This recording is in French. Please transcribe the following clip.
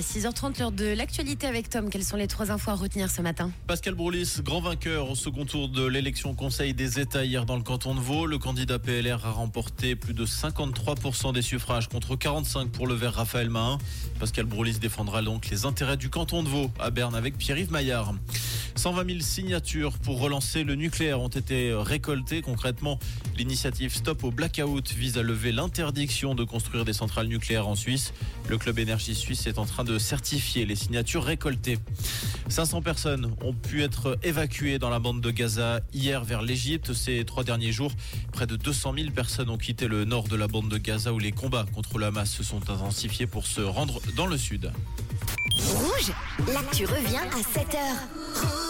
6h30, l'heure de l'actualité avec Tom. Quelles sont les trois infos à retenir ce matin Pascal Broulis, grand vainqueur au second tour de l'élection Conseil des États hier dans le canton de Vaud. Le candidat PLR a remporté plus de 53% des suffrages contre 45 pour le vert Raphaël Mahin. Pascal Broulis défendra donc les intérêts du canton de Vaud à Berne avec Pierre-Yves Maillard. 120 000 signatures pour relancer le nucléaire ont été récoltées. Concrètement, l'initiative Stop au Blackout vise à lever l'interdiction de construire des centrales nucléaires en Suisse. Le club énergie suisse est en train de certifier les signatures récoltées. 500 personnes ont pu être évacuées dans la bande de Gaza hier vers l'Égypte. Ces trois derniers jours, près de 200 000 personnes ont quitté le nord de la bande de Gaza où les combats contre le Hamas se sont intensifiés pour se rendre dans le sud. Rouge, l'actu revient à 7h.